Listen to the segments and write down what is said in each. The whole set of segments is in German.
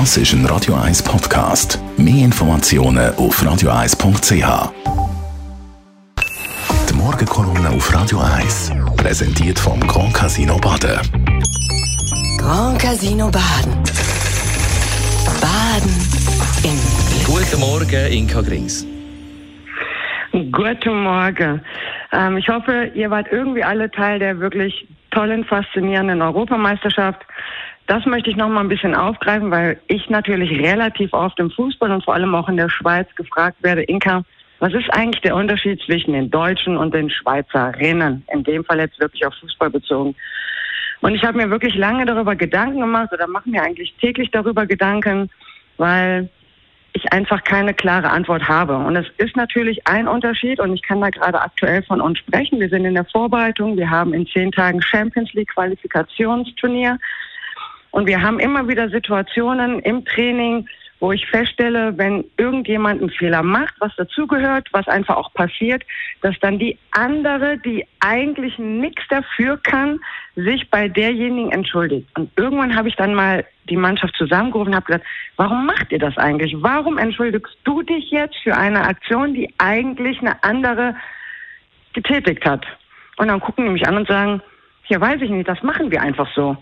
Das ist ein Radio 1 Podcast. Mehr Informationen auf radio1.ch. Die Morgenkolumne auf Radio 1 präsentiert vom Grand Casino Baden. Grand Casino Baden. Baden im Glück. Guten Morgen, Inka Grings. Guten Morgen. Ähm, ich hoffe, ihr wart irgendwie alle Teil der wirklich tollen, faszinierenden Europameisterschaft. Das möchte ich noch mal ein bisschen aufgreifen, weil ich natürlich relativ oft im Fußball und vor allem auch in der Schweiz gefragt werde, Inka, was ist eigentlich der Unterschied zwischen den Deutschen und den Schweizerinnen? In dem Fall jetzt wirklich auf Fußball bezogen. Und ich habe mir wirklich lange darüber Gedanken gemacht oder mache mir eigentlich täglich darüber Gedanken, weil ich einfach keine klare Antwort habe. Und es ist natürlich ein Unterschied und ich kann da gerade aktuell von uns sprechen. Wir sind in der Vorbereitung. Wir haben in zehn Tagen Champions League Qualifikationsturnier. Und wir haben immer wieder Situationen im Training, wo ich feststelle, wenn irgendjemand einen Fehler macht, was dazugehört, was einfach auch passiert, dass dann die andere, die eigentlich nichts dafür kann, sich bei derjenigen entschuldigt. Und irgendwann habe ich dann mal die Mannschaft zusammengerufen und habe gesagt, warum macht ihr das eigentlich? Warum entschuldigst du dich jetzt für eine Aktion, die eigentlich eine andere getätigt hat? Und dann gucken die mich an und sagen, hier weiß ich nicht, das machen wir einfach so.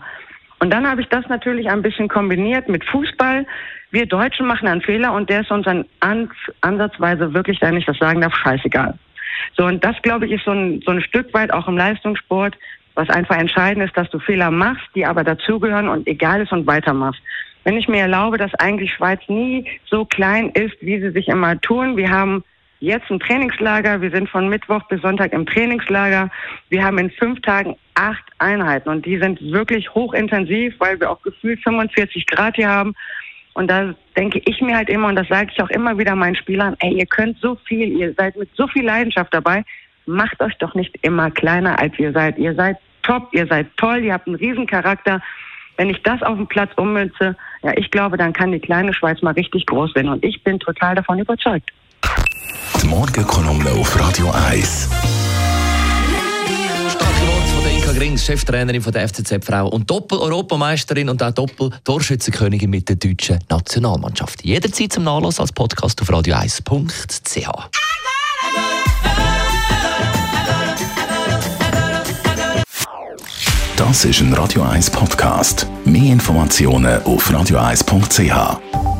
Und dann habe ich das natürlich ein bisschen kombiniert mit Fußball. Wir Deutschen machen einen Fehler und der ist uns an, ansatzweise wirklich, wenn ich das sagen darf, scheißegal. So, und das, glaube ich, ist so ein, so ein Stück weit auch im Leistungssport, was einfach entscheidend ist, dass du Fehler machst, die aber dazugehören und egal ist und weitermachst. Wenn ich mir erlaube, dass eigentlich Schweiz nie so klein ist, wie sie sich immer tun. Wir haben jetzt ein Trainingslager. Wir sind von Mittwoch bis Sonntag im Trainingslager. Wir haben in fünf Tagen acht Einheiten und die sind wirklich hochintensiv, weil wir auch gefühlt 45 Grad hier haben. Und da denke ich mir halt immer, und das sage ich auch immer wieder meinen Spielern, ey, ihr könnt so viel, ihr seid mit so viel Leidenschaft dabei, macht euch doch nicht immer kleiner, als ihr seid. Ihr seid top, ihr seid toll, ihr habt einen Riesencharakter. Wenn ich das auf dem Platz ummünze, ja, ich glaube, dann kann die kleine Schweiz mal richtig groß werden. Und ich bin total davon überzeugt. Die Morgenkolumne auf Radio 1. Starke Worte von der Inka Grings, Cheftrainerin von der FCZ Frau und Doppel-Europameisterin und auch Doppel-Torschützenkönigin mit der deutschen Nationalmannschaft. Jederzeit zum Nachlass als Podcast auf radio1.ch. Das ist ein Radio 1 Podcast. Mehr Informationen auf radio1.ch.